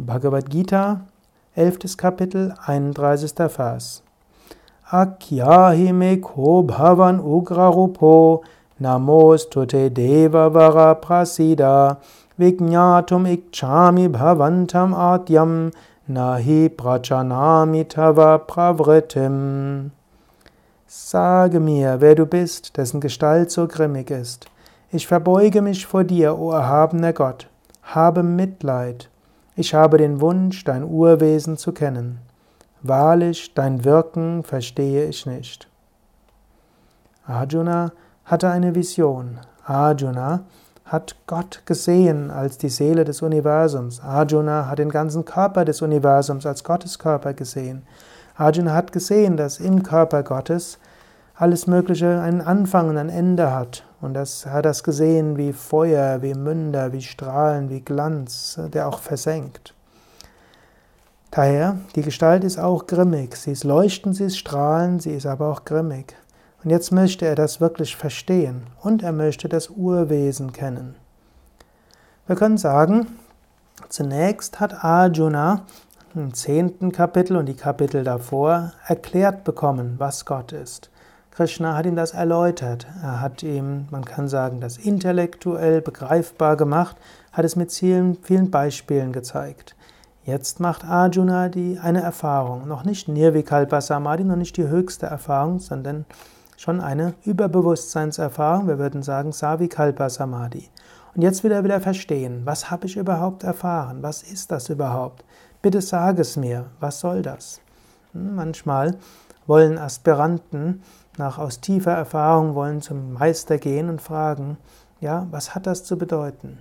Bhagavad Gita, 11. Kapitel, 31. Vers. Akyahi me ko bhavan ugrarupo namostute deva vara prasida vignatum ikchami bhavantam atyam nahi prachanami tava pravritim. Sage mir, wer du bist, dessen Gestalt so grimmig ist. Ich verbeuge mich vor dir, o erhabener Gott. Habe Mitleid. Ich habe den Wunsch, dein Urwesen zu kennen. Wahrlich, dein Wirken verstehe ich nicht. Arjuna hatte eine Vision. Arjuna hat Gott gesehen als die Seele des Universums. Arjuna hat den ganzen Körper des Universums als Gotteskörper gesehen. Arjuna hat gesehen, dass im Körper Gottes alles Mögliche einen Anfang und ein Ende hat. Und das hat das gesehen wie Feuer, wie Münder, wie Strahlen, wie Glanz, der auch versenkt. Daher, die Gestalt ist auch grimmig. Sie ist leuchtend, sie ist strahlend, sie ist aber auch grimmig. Und jetzt möchte er das wirklich verstehen und er möchte das Urwesen kennen. Wir können sagen, zunächst hat Arjuna im zehnten Kapitel und die Kapitel davor erklärt bekommen, was Gott ist. Krishna hat ihm das erläutert. Er hat ihm, man kann sagen, das intellektuell begreifbar gemacht, hat es mit vielen, vielen Beispielen gezeigt. Jetzt macht Arjuna die, eine Erfahrung, noch nicht Nirvikalpa Samadhi, noch nicht die höchste Erfahrung, sondern schon eine Überbewusstseinserfahrung, wir würden sagen Savikalpa Samadhi. Und jetzt will er wieder verstehen, was habe ich überhaupt erfahren? Was ist das überhaupt? Bitte sag es mir, was soll das? Hm, manchmal wollen Aspiranten nach aus tiefer Erfahrung wollen zum Meister gehen und fragen, ja, was hat das zu bedeuten?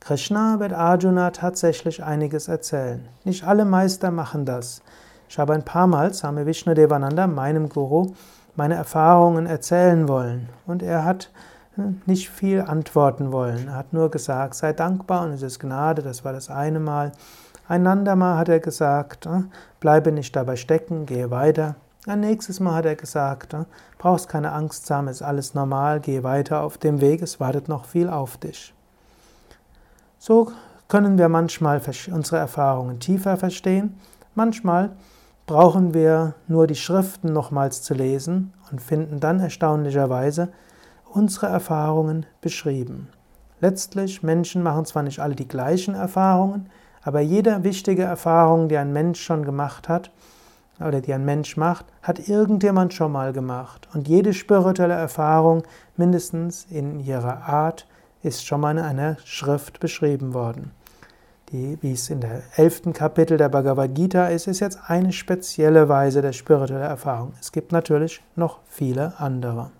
Krishna wird Arjuna tatsächlich einiges erzählen. Nicht alle Meister machen das. Ich habe ein paar Mal Same Vishnu Devananda, meinem Guru, meine Erfahrungen erzählen wollen. Und er hat hm, nicht viel antworten wollen. Er hat nur gesagt, sei dankbar und es ist Gnade, das war das eine Mal. Ein andermal hat er gesagt, hm, bleibe nicht dabei stecken, gehe weiter. Ein nächstes Mal hat er gesagt, ne, brauchst keine Angst haben, ist alles normal, geh weiter auf dem Weg, es wartet noch viel auf dich. So können wir manchmal unsere Erfahrungen tiefer verstehen, manchmal brauchen wir nur die Schriften nochmals zu lesen und finden dann erstaunlicherweise unsere Erfahrungen beschrieben. Letztlich, Menschen machen zwar nicht alle die gleichen Erfahrungen, aber jede wichtige Erfahrung, die ein Mensch schon gemacht hat, oder die ein Mensch macht, hat irgendjemand schon mal gemacht. Und jede spirituelle Erfahrung, mindestens in ihrer Art, ist schon mal in einer Schrift beschrieben worden. Die, wie es in der elften Kapitel der Bhagavad Gita ist, ist jetzt eine spezielle Weise der spirituellen Erfahrung. Es gibt natürlich noch viele andere.